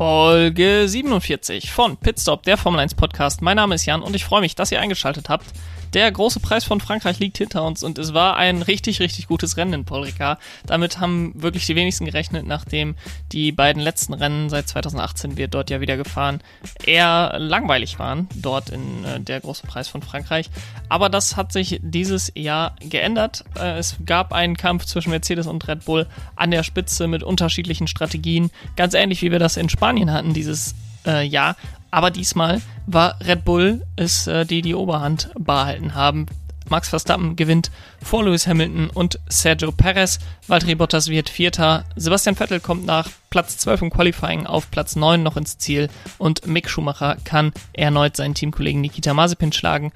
Folge 47 von Pitstop, der Formel 1 Podcast. Mein Name ist Jan und ich freue mich, dass ihr eingeschaltet habt. Der große Preis von Frankreich liegt hinter uns und es war ein richtig, richtig gutes Rennen in Paul Ricard. Damit haben wirklich die wenigsten gerechnet, nachdem die beiden letzten Rennen seit 2018 wird dort ja wieder gefahren, eher langweilig waren, dort in äh, der große Preis von Frankreich. Aber das hat sich dieses Jahr geändert. Äh, es gab einen Kampf zwischen Mercedes und Red Bull an der Spitze mit unterschiedlichen Strategien, ganz ähnlich wie wir das in Spanien hatten dieses äh, Jahr. Aber diesmal war Red Bull es, äh, die die Oberhand behalten haben. Max Verstappen gewinnt vor Lewis Hamilton und Sergio Perez. Valtteri Bottas wird Vierter. Sebastian Vettel kommt nach Platz 12 im Qualifying auf Platz 9 noch ins Ziel. Und Mick Schumacher kann erneut seinen Teamkollegen Nikita Mazepin schlagen.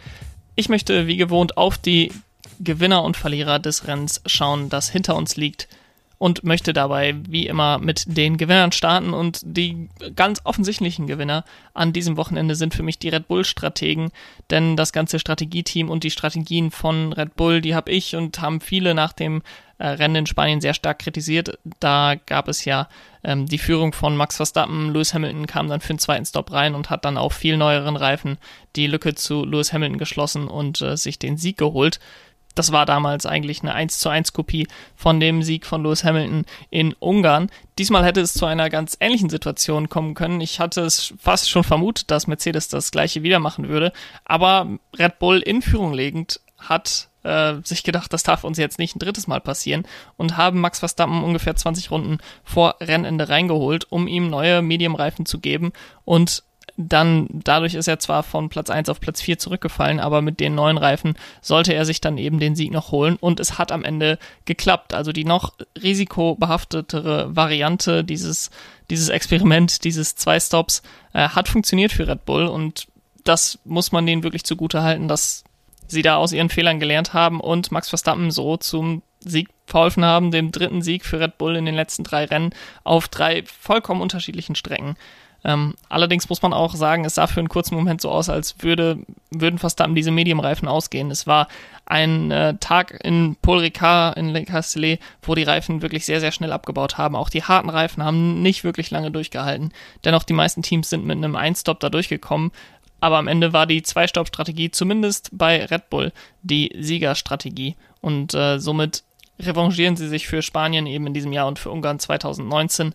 Ich möchte wie gewohnt auf die Gewinner und Verlierer des Rennens schauen, das hinter uns liegt und möchte dabei wie immer mit den Gewinnern starten und die ganz offensichtlichen Gewinner an diesem Wochenende sind für mich die Red Bull Strategen, denn das ganze Strategieteam und die Strategien von Red Bull, die habe ich und haben viele nach dem äh, Rennen in Spanien sehr stark kritisiert. Da gab es ja ähm, die Führung von Max Verstappen. Lewis Hamilton kam dann für den zweiten Stop rein und hat dann auf viel neueren Reifen die Lücke zu Lewis Hamilton geschlossen und äh, sich den Sieg geholt das war damals eigentlich eine 1 zu 1 Kopie von dem Sieg von Lewis Hamilton in Ungarn. Diesmal hätte es zu einer ganz ähnlichen Situation kommen können. Ich hatte es fast schon vermutet, dass Mercedes das gleiche wieder machen würde, aber Red Bull in Führung legend hat äh, sich gedacht, das darf uns jetzt nicht ein drittes Mal passieren und haben Max Verstappen ungefähr 20 Runden vor Rennende reingeholt, um ihm neue Medium-Reifen zu geben und dann, dadurch ist er zwar von Platz 1 auf Platz 4 zurückgefallen, aber mit den neuen Reifen sollte er sich dann eben den Sieg noch holen und es hat am Ende geklappt. Also die noch risikobehaftetere Variante dieses, dieses Experiment, dieses zwei Stops, äh, hat funktioniert für Red Bull und das muss man denen wirklich zugute halten, dass sie da aus ihren Fehlern gelernt haben und Max Verstappen so zum Sieg verholfen haben, dem dritten Sieg für Red Bull in den letzten drei Rennen auf drei vollkommen unterschiedlichen Strecken. Ähm, allerdings muss man auch sagen, es sah für einen kurzen Moment so aus, als würde, würden fast dann diese Medium-Reifen ausgehen. Es war ein äh, Tag in Paul Ricard in Le Castellet, wo die Reifen wirklich sehr, sehr schnell abgebaut haben. Auch die harten Reifen haben nicht wirklich lange durchgehalten. Dennoch, die meisten Teams sind mit einem Einstop da durchgekommen. Aber am Ende war die Zwei-Stop-Strategie zumindest bei Red Bull die Siegerstrategie. Und äh, somit revanchieren sie sich für Spanien eben in diesem Jahr und für Ungarn 2019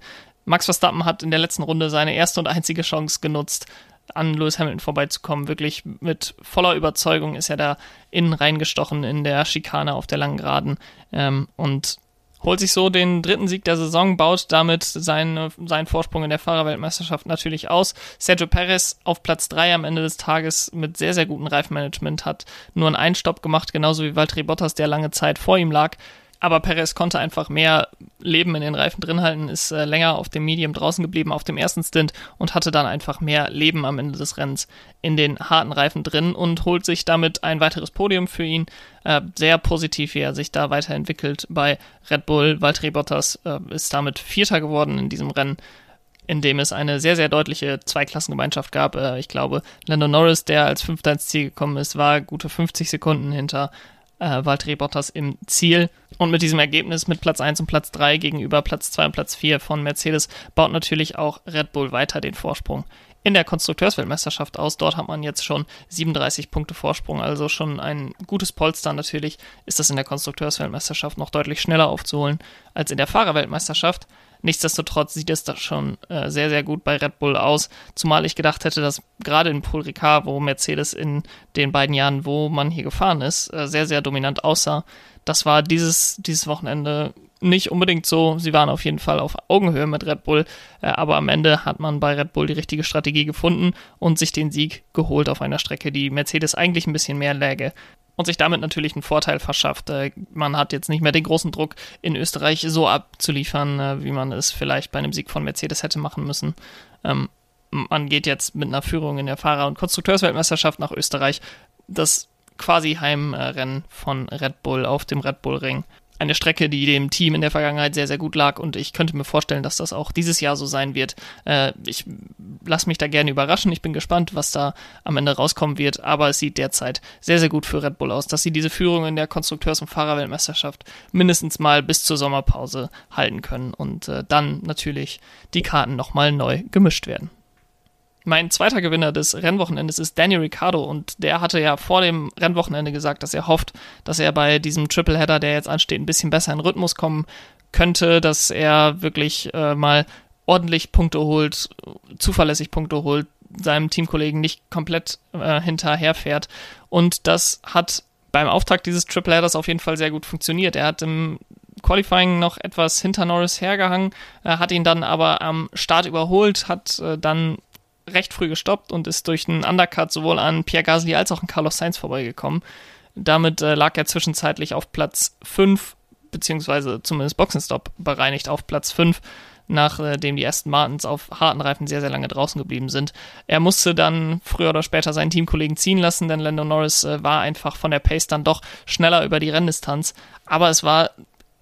Max Verstappen hat in der letzten Runde seine erste und einzige Chance genutzt, an Lewis Hamilton vorbeizukommen. Wirklich mit voller Überzeugung ist er da innen reingestochen in der Schikane auf der langen Geraden ähm, und holt sich so den dritten Sieg der Saison, baut damit seine, seinen Vorsprung in der Fahrerweltmeisterschaft natürlich aus. Sergio Perez auf Platz 3 am Ende des Tages mit sehr, sehr gutem Reifenmanagement hat nur einen Einstopp gemacht, genauso wie Valtteri Bottas, der lange Zeit vor ihm lag. Aber Perez konnte einfach mehr Leben in den Reifen drin halten, ist äh, länger auf dem Medium draußen geblieben auf dem ersten Stint und hatte dann einfach mehr Leben am Ende des Rennens in den harten Reifen drin und holt sich damit ein weiteres Podium für ihn. Äh, sehr positiv, wie er sich da weiterentwickelt bei Red Bull. Valtteri Bottas äh, ist damit Vierter geworden in diesem Rennen in dem es eine sehr, sehr deutliche Zweiklassengemeinschaft gab. Äh, ich glaube, Lando Norris, der als Fünfter ins Ziel gekommen ist, war gute 50 Sekunden hinter äh, Valtteri Bottas im Ziel. Und mit diesem Ergebnis mit Platz 1 und Platz 3 gegenüber Platz 2 und Platz 4 von Mercedes baut natürlich auch Red Bull weiter den Vorsprung in der Konstrukteursweltmeisterschaft aus. Dort hat man jetzt schon 37 Punkte Vorsprung, also schon ein gutes Polster. Natürlich ist das in der Konstrukteursweltmeisterschaft noch deutlich schneller aufzuholen als in der Fahrerweltmeisterschaft. Nichtsdestotrotz sieht es da schon äh, sehr, sehr gut bei Red Bull aus. Zumal ich gedacht hätte, dass gerade in Paul Ricard, wo Mercedes in den beiden Jahren, wo man hier gefahren ist, äh, sehr, sehr dominant aussah. Das war dieses, dieses Wochenende nicht unbedingt so. Sie waren auf jeden Fall auf Augenhöhe mit Red Bull, äh, aber am Ende hat man bei Red Bull die richtige Strategie gefunden und sich den Sieg geholt auf einer Strecke, die Mercedes eigentlich ein bisschen mehr läge und sich damit natürlich einen Vorteil verschafft. Äh, man hat jetzt nicht mehr den großen Druck, in Österreich so abzuliefern, äh, wie man es vielleicht bei einem Sieg von Mercedes hätte machen müssen. Ähm, man geht jetzt mit einer Führung in der Fahrer- und Konstrukteursweltmeisterschaft nach Österreich. Das quasi Heimrennen von Red Bull auf dem Red Bull Ring. Eine Strecke, die dem Team in der Vergangenheit sehr, sehr gut lag und ich könnte mir vorstellen, dass das auch dieses Jahr so sein wird. Äh, ich lasse mich da gerne überraschen. Ich bin gespannt, was da am Ende rauskommen wird, aber es sieht derzeit sehr, sehr gut für Red Bull aus, dass sie diese Führung in der Konstrukteurs- und Fahrerweltmeisterschaft mindestens mal bis zur Sommerpause halten können und äh, dann natürlich die Karten nochmal neu gemischt werden. Mein zweiter Gewinner des Rennwochenendes ist Daniel Ricciardo und der hatte ja vor dem Rennwochenende gesagt, dass er hofft, dass er bei diesem Tripleheader, der jetzt ansteht, ein bisschen besser in Rhythmus kommen könnte, dass er wirklich äh, mal ordentlich Punkte holt, zuverlässig Punkte holt, seinem Teamkollegen nicht komplett äh, hinterherfährt. Und das hat beim Auftakt dieses Tripleheaders auf jeden Fall sehr gut funktioniert. Er hat im Qualifying noch etwas hinter Norris hergehangen, äh, hat ihn dann aber am Start überholt, hat äh, dann recht früh gestoppt und ist durch einen Undercut sowohl an Pierre Gasly als auch an Carlos Sainz vorbeigekommen. Damit äh, lag er zwischenzeitlich auf Platz 5, beziehungsweise zumindest Boxenstopp bereinigt auf Platz 5, nachdem die ersten Martins auf harten Reifen sehr, sehr lange draußen geblieben sind. Er musste dann früher oder später seinen Teamkollegen ziehen lassen, denn Lando Norris äh, war einfach von der Pace dann doch schneller über die Renndistanz. Aber es war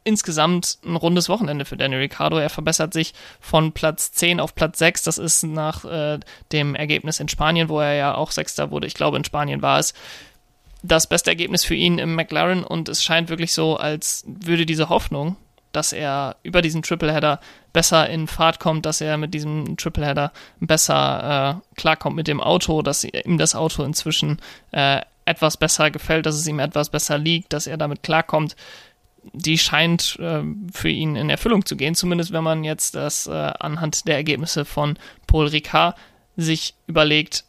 insgesamt ein rundes Wochenende für Daniel Ricciardo. Er verbessert sich von Platz 10 auf Platz 6. Das ist nach äh, dem Ergebnis in Spanien, wo er ja auch Sechster wurde. Ich glaube, in Spanien war es das beste Ergebnis für ihn im McLaren und es scheint wirklich so, als würde diese Hoffnung, dass er über diesen Tripleheader besser in Fahrt kommt, dass er mit diesem Tripleheader besser äh, klarkommt mit dem Auto, dass ihm das Auto inzwischen äh, etwas besser gefällt, dass es ihm etwas besser liegt, dass er damit klarkommt die scheint äh, für ihn in Erfüllung zu gehen, zumindest wenn man jetzt das äh, anhand der Ergebnisse von Paul Ricard sich überlegt.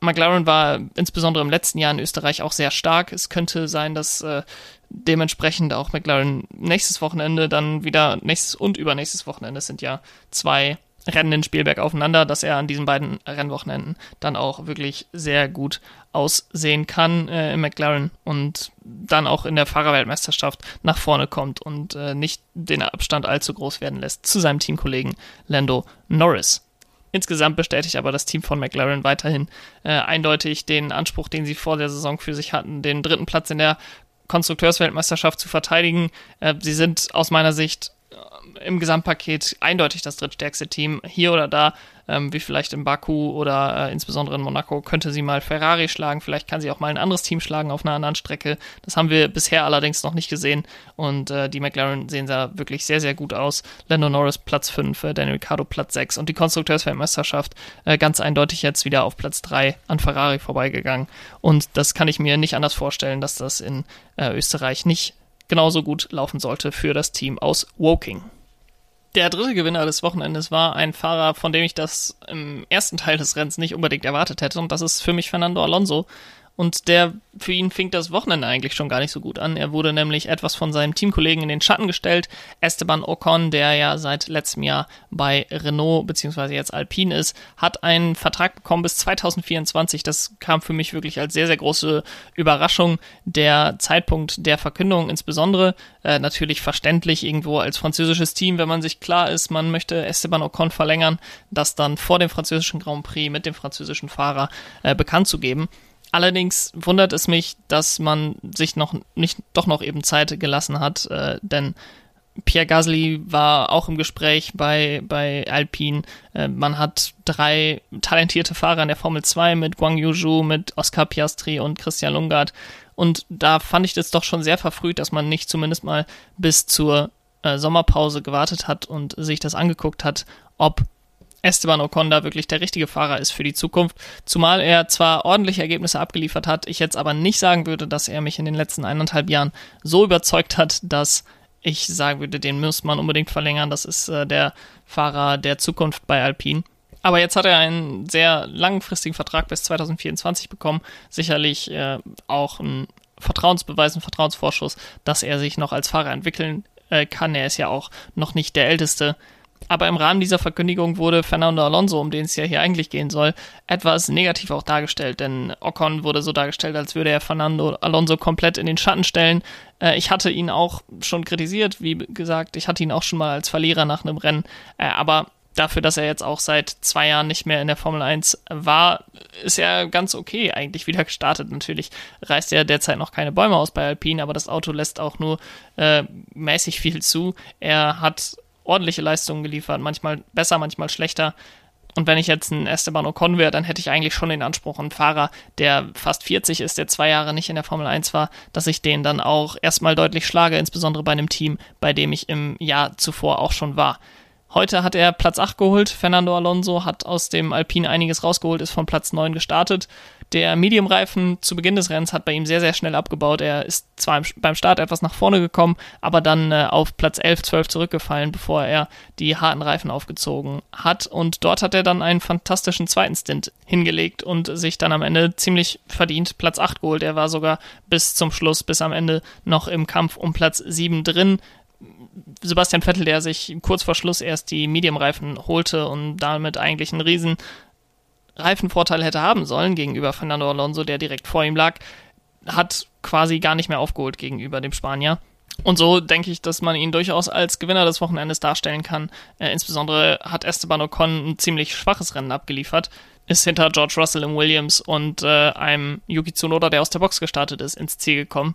McLaren war insbesondere im letzten Jahr in Österreich auch sehr stark. Es könnte sein, dass äh, dementsprechend auch McLaren nächstes Wochenende dann wieder, nächstes und übernächstes Wochenende sind ja zwei Rennen in Spielberg aufeinander, dass er an diesen beiden Rennwochenenden dann auch wirklich sehr gut aussehen kann äh, im McLaren und dann auch in der Fahrerweltmeisterschaft nach vorne kommt und äh, nicht den Abstand allzu groß werden lässt zu seinem Teamkollegen Lando Norris. Insgesamt bestätigt aber das Team von McLaren weiterhin äh, eindeutig den Anspruch, den sie vor der Saison für sich hatten, den dritten Platz in der Konstrukteursweltmeisterschaft zu verteidigen. Äh, sie sind aus meiner Sicht im Gesamtpaket eindeutig das drittstärkste Team. Hier oder da, ähm, wie vielleicht in Baku oder äh, insbesondere in Monaco, könnte sie mal Ferrari schlagen. Vielleicht kann sie auch mal ein anderes Team schlagen auf einer anderen Strecke. Das haben wir bisher allerdings noch nicht gesehen. Und äh, die McLaren sehen da wirklich sehr, sehr gut aus. Lando Norris Platz 5, äh, Daniel Ricciardo Platz 6 und die Konstrukteursweltmeisterschaft äh, ganz eindeutig jetzt wieder auf Platz 3 an Ferrari vorbeigegangen. Und das kann ich mir nicht anders vorstellen, dass das in äh, Österreich nicht genauso gut laufen sollte für das Team aus Woking. Der dritte Gewinner des Wochenendes war ein Fahrer, von dem ich das im ersten Teil des Rennens nicht unbedingt erwartet hätte, und das ist für mich Fernando Alonso, und der, für ihn fing das Wochenende eigentlich schon gar nicht so gut an. Er wurde nämlich etwas von seinem Teamkollegen in den Schatten gestellt. Esteban Ocon, der ja seit letztem Jahr bei Renault bzw. jetzt Alpine ist, hat einen Vertrag bekommen bis 2024. Das kam für mich wirklich als sehr, sehr große Überraschung. Der Zeitpunkt der Verkündung insbesondere, äh, natürlich verständlich irgendwo als französisches Team, wenn man sich klar ist, man möchte Esteban Ocon verlängern, das dann vor dem französischen Grand Prix mit dem französischen Fahrer äh, bekannt zu geben. Allerdings wundert es mich, dass man sich noch nicht doch noch eben Zeit gelassen hat, äh, denn Pierre Gasly war auch im Gespräch bei, bei Alpine. Äh, man hat drei talentierte Fahrer in der Formel 2 mit Guang Yuzhu, mit Oscar Piastri und Christian Lungard. Und da fand ich das doch schon sehr verfrüht, dass man nicht zumindest mal bis zur äh, Sommerpause gewartet hat und sich das angeguckt hat, ob Esteban Ocon da wirklich der richtige Fahrer ist für die Zukunft. Zumal er zwar ordentliche Ergebnisse abgeliefert hat, ich jetzt aber nicht sagen würde, dass er mich in den letzten eineinhalb Jahren so überzeugt hat, dass ich sagen würde, den muss man unbedingt verlängern. Das ist äh, der Fahrer der Zukunft bei Alpine. Aber jetzt hat er einen sehr langfristigen Vertrag bis 2024 bekommen. Sicherlich äh, auch ein Vertrauensbeweis, ein Vertrauensvorschuss, dass er sich noch als Fahrer entwickeln äh, kann. Er ist ja auch noch nicht der Älteste aber im Rahmen dieser Verkündigung wurde Fernando Alonso, um den es ja hier eigentlich gehen soll, etwas negativ auch dargestellt, denn Ocon wurde so dargestellt, als würde er Fernando Alonso komplett in den Schatten stellen. Äh, ich hatte ihn auch schon kritisiert, wie gesagt, ich hatte ihn auch schon mal als Verlierer nach einem Rennen, äh, aber dafür, dass er jetzt auch seit zwei Jahren nicht mehr in der Formel 1 war, ist er ganz okay eigentlich wieder gestartet. Natürlich reißt er derzeit noch keine Bäume aus bei Alpine, aber das Auto lässt auch nur äh, mäßig viel zu. Er hat ordentliche Leistungen geliefert, manchmal besser, manchmal schlechter. Und wenn ich jetzt ein Esteban Ocon wäre, dann hätte ich eigentlich schon den Anspruch, einen Fahrer, der fast 40 ist, der zwei Jahre nicht in der Formel 1 war, dass ich den dann auch erstmal deutlich schlage, insbesondere bei einem Team, bei dem ich im Jahr zuvor auch schon war. Heute hat er Platz 8 geholt. Fernando Alonso hat aus dem Alpine einiges rausgeholt, ist von Platz 9 gestartet. Der Medium-Reifen zu Beginn des Rennens hat bei ihm sehr, sehr schnell abgebaut. Er ist zwar beim Start etwas nach vorne gekommen, aber dann äh, auf Platz 11, 12 zurückgefallen, bevor er die harten Reifen aufgezogen hat. Und dort hat er dann einen fantastischen zweiten Stint hingelegt und sich dann am Ende ziemlich verdient Platz 8 geholt. Er war sogar bis zum Schluss, bis am Ende noch im Kampf um Platz 7 drin. Sebastian Vettel, der sich kurz vor Schluss erst die Medium-Reifen holte und damit eigentlich einen riesen Reifenvorteil hätte haben sollen gegenüber Fernando Alonso, der direkt vor ihm lag, hat quasi gar nicht mehr aufgeholt gegenüber dem Spanier. Und so denke ich, dass man ihn durchaus als Gewinner des Wochenendes darstellen kann. Äh, insbesondere hat Esteban Ocon ein ziemlich schwaches Rennen abgeliefert, ist hinter George Russell im Williams und äh, einem Yuki Tsunoda, der aus der Box gestartet ist, ins Ziel gekommen.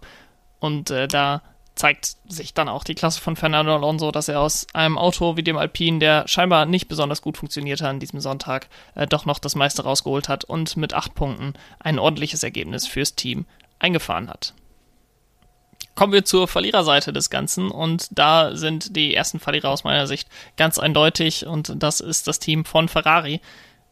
Und äh, da zeigt sich dann auch die Klasse von Fernando Alonso, dass er aus einem Auto wie dem Alpine, der scheinbar nicht besonders gut funktioniert hat an diesem Sonntag, äh, doch noch das meiste rausgeholt hat und mit acht Punkten ein ordentliches Ergebnis fürs Team eingefahren hat. Kommen wir zur Verliererseite des Ganzen und da sind die ersten Verlierer aus meiner Sicht ganz eindeutig und das ist das Team von Ferrari.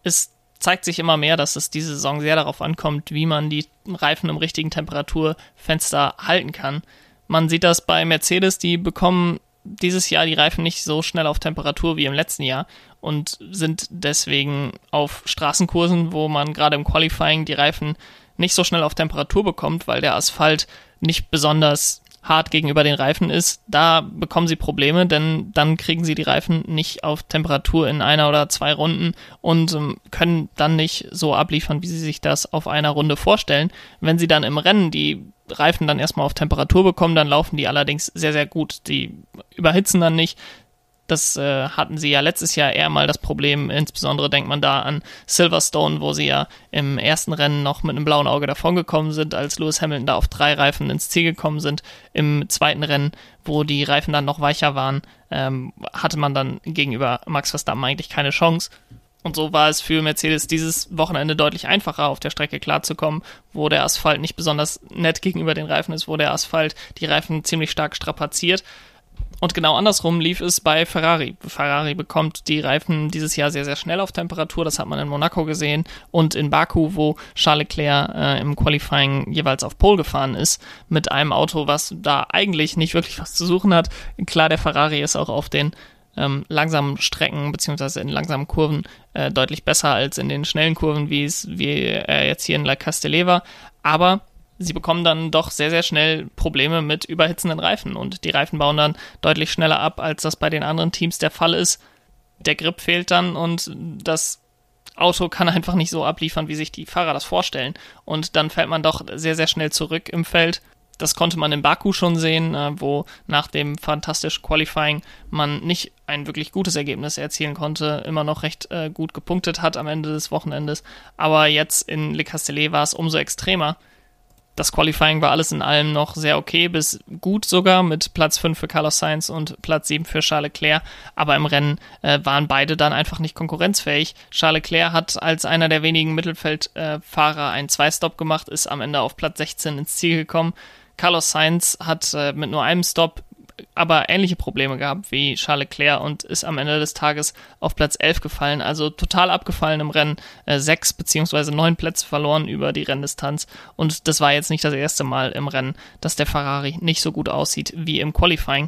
Es zeigt sich immer mehr, dass es diese Saison sehr darauf ankommt, wie man die Reifen im richtigen Temperaturfenster halten kann. Man sieht das bei Mercedes, die bekommen dieses Jahr die Reifen nicht so schnell auf Temperatur wie im letzten Jahr und sind deswegen auf Straßenkursen, wo man gerade im Qualifying die Reifen nicht so schnell auf Temperatur bekommt, weil der Asphalt nicht besonders hart gegenüber den Reifen ist, da bekommen sie Probleme, denn dann kriegen sie die Reifen nicht auf Temperatur in einer oder zwei Runden und ähm, können dann nicht so abliefern, wie sie sich das auf einer Runde vorstellen. Wenn sie dann im Rennen die Reifen dann erstmal auf Temperatur bekommen, dann laufen die allerdings sehr, sehr gut. Die überhitzen dann nicht, das äh, hatten sie ja letztes Jahr eher mal das Problem. Insbesondere denkt man da an Silverstone, wo sie ja im ersten Rennen noch mit einem blauen Auge davongekommen sind, als Lewis Hamilton da auf drei Reifen ins Ziel gekommen sind. Im zweiten Rennen, wo die Reifen dann noch weicher waren, ähm, hatte man dann gegenüber Max Verstappen eigentlich keine Chance. Und so war es für Mercedes dieses Wochenende deutlich einfacher, auf der Strecke klarzukommen, wo der Asphalt nicht besonders nett gegenüber den Reifen ist, wo der Asphalt die Reifen ziemlich stark strapaziert. Und genau andersrum lief es bei Ferrari. Ferrari bekommt die Reifen dieses Jahr sehr, sehr schnell auf Temperatur. Das hat man in Monaco gesehen und in Baku, wo Charles Leclerc äh, im Qualifying jeweils auf Pole gefahren ist, mit einem Auto, was da eigentlich nicht wirklich was zu suchen hat. Klar, der Ferrari ist auch auf den ähm, langsamen Strecken beziehungsweise in langsamen Kurven äh, deutlich besser als in den schnellen Kurven, wie es wie äh, jetzt hier in La Castelleva. Aber sie bekommen dann doch sehr, sehr schnell Probleme mit überhitzenden Reifen und die Reifen bauen dann deutlich schneller ab, als das bei den anderen Teams der Fall ist. Der Grip fehlt dann und das Auto kann einfach nicht so abliefern, wie sich die Fahrer das vorstellen. Und dann fällt man doch sehr, sehr schnell zurück im Feld. Das konnte man in Baku schon sehen, äh, wo nach dem fantastischen Qualifying man nicht ein wirklich gutes Ergebnis erzielen konnte, immer noch recht äh, gut gepunktet hat am Ende des Wochenendes. Aber jetzt in Le Castellet war es umso extremer das Qualifying war alles in allem noch sehr okay, bis gut sogar, mit Platz 5 für Carlos Sainz und Platz 7 für Charles Leclerc. Aber im Rennen äh, waren beide dann einfach nicht konkurrenzfähig. Charles Leclerc hat als einer der wenigen Mittelfeldfahrer einen Zwei-Stop gemacht, ist am Ende auf Platz 16 ins Ziel gekommen. Carlos Sainz hat äh, mit nur einem Stop aber ähnliche Probleme gehabt wie Charles Leclerc und ist am Ende des Tages auf Platz 11 gefallen, also total abgefallen im Rennen, äh, sechs beziehungsweise neun Plätze verloren über die Renndistanz. Und das war jetzt nicht das erste Mal im Rennen, dass der Ferrari nicht so gut aussieht wie im Qualifying.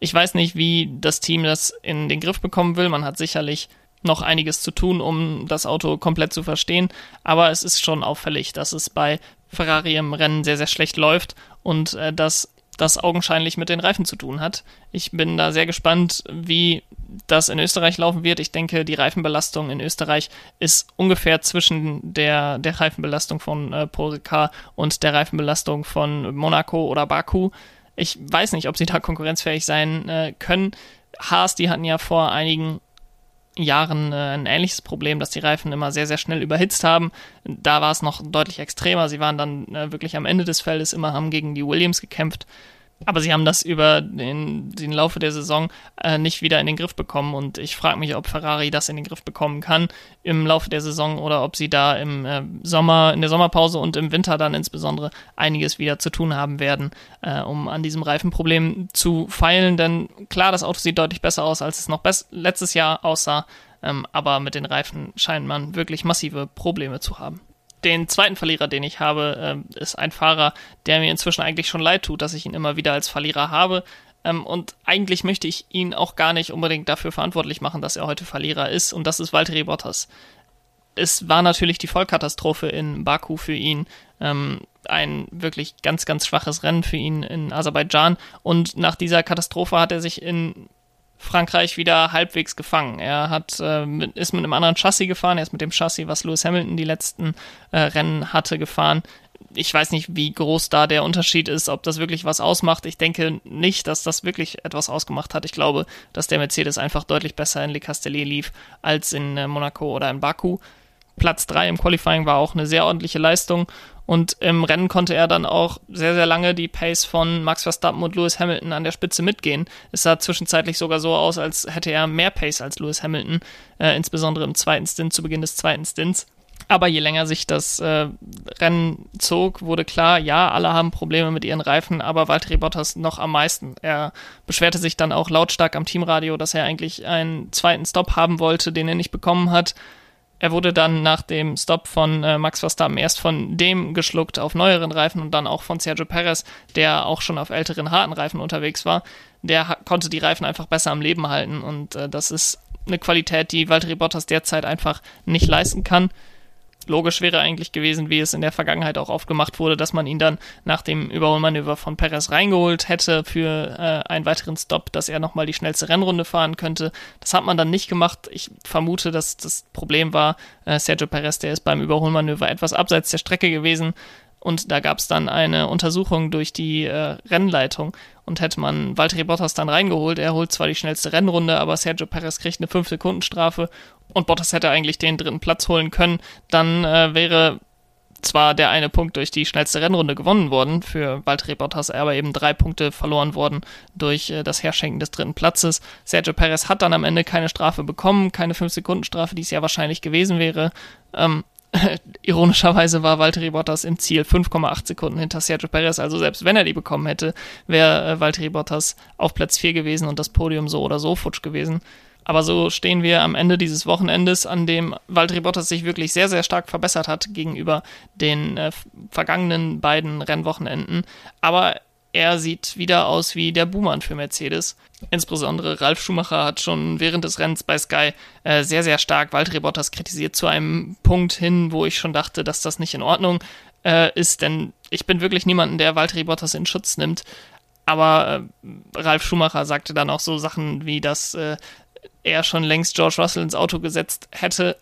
Ich weiß nicht, wie das Team das in den Griff bekommen will, man hat sicherlich noch einiges zu tun, um das Auto komplett zu verstehen, aber es ist schon auffällig, dass es bei Ferrari im Rennen sehr, sehr schlecht läuft und äh, dass das augenscheinlich mit den Reifen zu tun hat. Ich bin da sehr gespannt, wie das in Österreich laufen wird. Ich denke, die Reifenbelastung in Österreich ist ungefähr zwischen der, der Reifenbelastung von äh, Paul Ricard und der Reifenbelastung von Monaco oder Baku. Ich weiß nicht, ob sie da konkurrenzfähig sein äh, können. Haas, die hatten ja vor einigen Jahren äh, ein ähnliches Problem, dass die Reifen immer sehr, sehr schnell überhitzt haben. Da war es noch deutlich extremer. Sie waren dann äh, wirklich am Ende des Feldes immer, haben gegen die Williams gekämpft. Aber sie haben das über den, den Laufe der Saison äh, nicht wieder in den Griff bekommen. Und ich frage mich, ob Ferrari das in den Griff bekommen kann im Laufe der Saison oder ob sie da im äh, Sommer, in der Sommerpause und im Winter dann insbesondere einiges wieder zu tun haben werden, äh, um an diesem Reifenproblem zu feilen. Denn klar, das Auto sieht deutlich besser aus, als es noch letztes Jahr aussah, ähm, aber mit den Reifen scheint man wirklich massive Probleme zu haben den zweiten Verlierer, den ich habe, äh, ist ein Fahrer, der mir inzwischen eigentlich schon leid tut, dass ich ihn immer wieder als Verlierer habe. Ähm, und eigentlich möchte ich ihn auch gar nicht unbedingt dafür verantwortlich machen, dass er heute Verlierer ist. Und das ist Valtteri Bottas. Es war natürlich die Vollkatastrophe in Baku für ihn. Ähm, ein wirklich ganz, ganz schwaches Rennen für ihn in Aserbaidschan. Und nach dieser Katastrophe hat er sich in Frankreich wieder halbwegs gefangen. Er hat, äh, ist mit einem anderen Chassis gefahren, er ist mit dem Chassis, was Lewis Hamilton die letzten äh, Rennen hatte, gefahren. Ich weiß nicht, wie groß da der Unterschied ist, ob das wirklich was ausmacht. Ich denke nicht, dass das wirklich etwas ausgemacht hat. Ich glaube, dass der Mercedes einfach deutlich besser in Le Castellet lief als in äh, Monaco oder in Baku. Platz 3 im Qualifying war auch eine sehr ordentliche Leistung und im Rennen konnte er dann auch sehr, sehr lange die Pace von Max Verstappen und Lewis Hamilton an der Spitze mitgehen. Es sah zwischenzeitlich sogar so aus, als hätte er mehr Pace als Lewis Hamilton, äh, insbesondere im zweiten Stint, zu Beginn des zweiten Stints. Aber je länger sich das äh, Rennen zog, wurde klar, ja, alle haben Probleme mit ihren Reifen, aber Valtteri Bottas noch am meisten. Er beschwerte sich dann auch lautstark am Teamradio, dass er eigentlich einen zweiten Stop haben wollte, den er nicht bekommen hat. Er wurde dann nach dem Stop von äh, Max Verstappen erst von dem geschluckt auf neueren Reifen und dann auch von Sergio Perez, der auch schon auf älteren harten Reifen unterwegs war. Der konnte die Reifen einfach besser am Leben halten und äh, das ist eine Qualität, die Valtteri Bottas derzeit einfach nicht leisten kann logisch wäre eigentlich gewesen, wie es in der Vergangenheit auch oft gemacht wurde, dass man ihn dann nach dem Überholmanöver von Perez reingeholt hätte für äh, einen weiteren Stop, dass er nochmal die schnellste Rennrunde fahren könnte. Das hat man dann nicht gemacht. Ich vermute, dass das Problem war, äh, Sergio Perez, der ist beim Überholmanöver etwas abseits der Strecke gewesen, und da gab es dann eine Untersuchung durch die äh, Rennleitung und hätte man Valtteri Bottas dann reingeholt. Er holt zwar die schnellste Rennrunde, aber Sergio Perez kriegt eine 5-Sekunden-Strafe und Bottas hätte eigentlich den dritten Platz holen können. Dann äh, wäre zwar der eine Punkt durch die schnellste Rennrunde gewonnen worden für Valtteri Bottas, aber eben drei Punkte verloren worden durch äh, das Herschenken des dritten Platzes. Sergio Perez hat dann am Ende keine Strafe bekommen, keine 5-Sekunden-Strafe, die es ja wahrscheinlich gewesen wäre. Ähm, ironischerweise war Valtteri Bottas im Ziel 5,8 Sekunden hinter Sergio Perez. Also selbst wenn er die bekommen hätte, wäre äh, Valtteri Bottas auf Platz 4 gewesen und das Podium so oder so futsch gewesen. Aber so stehen wir am Ende dieses Wochenendes, an dem Valtteri Bottas sich wirklich sehr, sehr stark verbessert hat gegenüber den äh, vergangenen beiden Rennwochenenden. Aber er sieht wieder aus wie der Buhmann für Mercedes. Insbesondere Ralf Schumacher hat schon während des Rennens bei Sky äh, sehr, sehr stark Valtteri Bottas kritisiert zu einem Punkt hin, wo ich schon dachte, dass das nicht in Ordnung äh, ist, denn ich bin wirklich niemanden, der Valtteri Bottas in Schutz nimmt. Aber äh, Ralf Schumacher sagte dann auch so Sachen wie, dass äh, er schon längst George Russell ins Auto gesetzt hätte.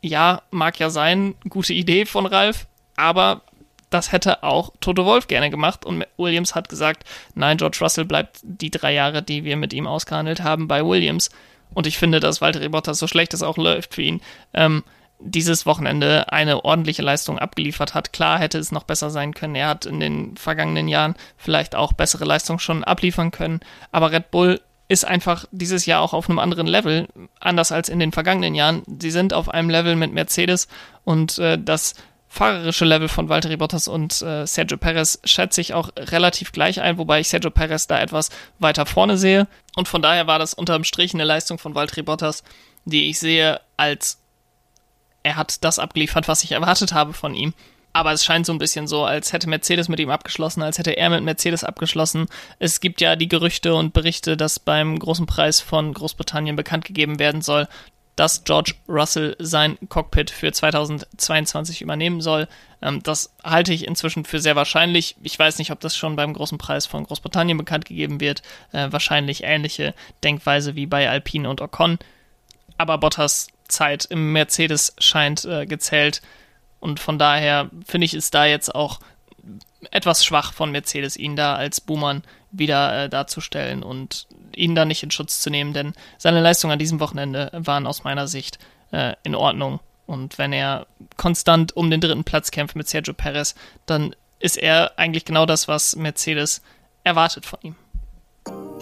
Ja, mag ja sein, gute Idee von Ralf, aber das hätte auch Toto Wolf gerne gemacht und Williams hat gesagt, nein, George Russell bleibt die drei Jahre, die wir mit ihm ausgehandelt haben, bei Williams. Und ich finde, dass Valtteri Bottas, so schlecht es auch läuft für ihn, ähm, dieses Wochenende eine ordentliche Leistung abgeliefert hat. Klar hätte es noch besser sein können. Er hat in den vergangenen Jahren vielleicht auch bessere Leistungen schon abliefern können. Aber Red Bull ist einfach dieses Jahr auch auf einem anderen Level, anders als in den vergangenen Jahren. Sie sind auf einem Level mit Mercedes und äh, das fahrerische Level von Valtteri Bottas und äh, Sergio Perez schätze ich auch relativ gleich ein, wobei ich Sergio Perez da etwas weiter vorne sehe. Und von daher war das unterm Strich eine Leistung von Valtteri Bottas, die ich sehe als er hat das abgeliefert, was ich erwartet habe von ihm. Aber es scheint so ein bisschen so, als hätte Mercedes mit ihm abgeschlossen, als hätte er mit Mercedes abgeschlossen. Es gibt ja die Gerüchte und Berichte, dass beim großen Preis von Großbritannien bekannt gegeben werden soll, dass George Russell sein Cockpit für 2022 übernehmen soll. Ähm, das halte ich inzwischen für sehr wahrscheinlich. Ich weiß nicht, ob das schon beim großen Preis von Großbritannien bekannt gegeben wird. Äh, wahrscheinlich ähnliche Denkweise wie bei Alpine und Ocon. Aber Bottas Zeit im Mercedes scheint äh, gezählt. Und von daher finde ich es da jetzt auch etwas schwach von Mercedes, ihn da als Buhmann wieder äh, darzustellen und ihn da nicht in Schutz zu nehmen, denn seine Leistungen an diesem Wochenende waren aus meiner Sicht äh, in Ordnung. Und wenn er konstant um den dritten Platz kämpft mit Sergio Perez, dann ist er eigentlich genau das, was Mercedes erwartet von ihm.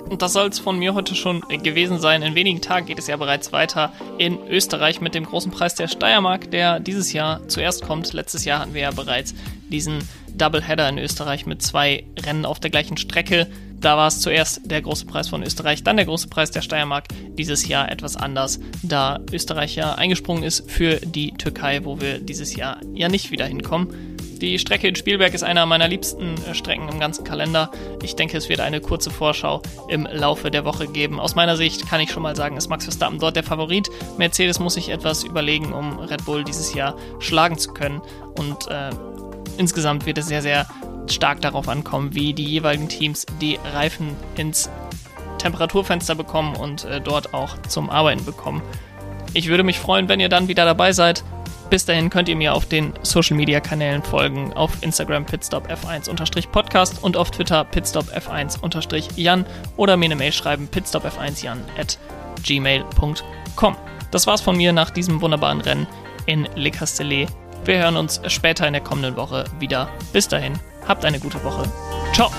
Und das soll es von mir heute schon gewesen sein. In wenigen Tagen geht es ja bereits weiter in Österreich mit dem großen Preis der Steiermark, der dieses Jahr zuerst kommt. Letztes Jahr hatten wir ja bereits diesen Doubleheader in Österreich mit zwei Rennen auf der gleichen Strecke. Da war es zuerst der große Preis von Österreich, dann der große Preis der Steiermark. Dieses Jahr etwas anders, da Österreich ja eingesprungen ist für die Türkei, wo wir dieses Jahr ja nicht wieder hinkommen. Die Strecke in Spielberg ist einer meiner liebsten äh, Strecken im ganzen Kalender. Ich denke, es wird eine kurze Vorschau im Laufe der Woche geben. Aus meiner Sicht kann ich schon mal sagen, ist Max Verstappen dort der Favorit. Mercedes muss sich etwas überlegen, um Red Bull dieses Jahr schlagen zu können. Und äh, insgesamt wird es sehr, sehr stark darauf ankommen, wie die jeweiligen Teams die Reifen ins Temperaturfenster bekommen und äh, dort auch zum Arbeiten bekommen. Ich würde mich freuen, wenn ihr dann wieder dabei seid. Bis dahin könnt ihr mir auf den Social Media Kanälen folgen, auf Instagram pitstopf1-podcast und auf Twitter pitstopf1-jan oder mir eine Mail schreiben pitstopf1jan at gmail.com. Das war's von mir nach diesem wunderbaren Rennen in Le Castellet. Wir hören uns später in der kommenden Woche wieder. Bis dahin, habt eine gute Woche. Ciao!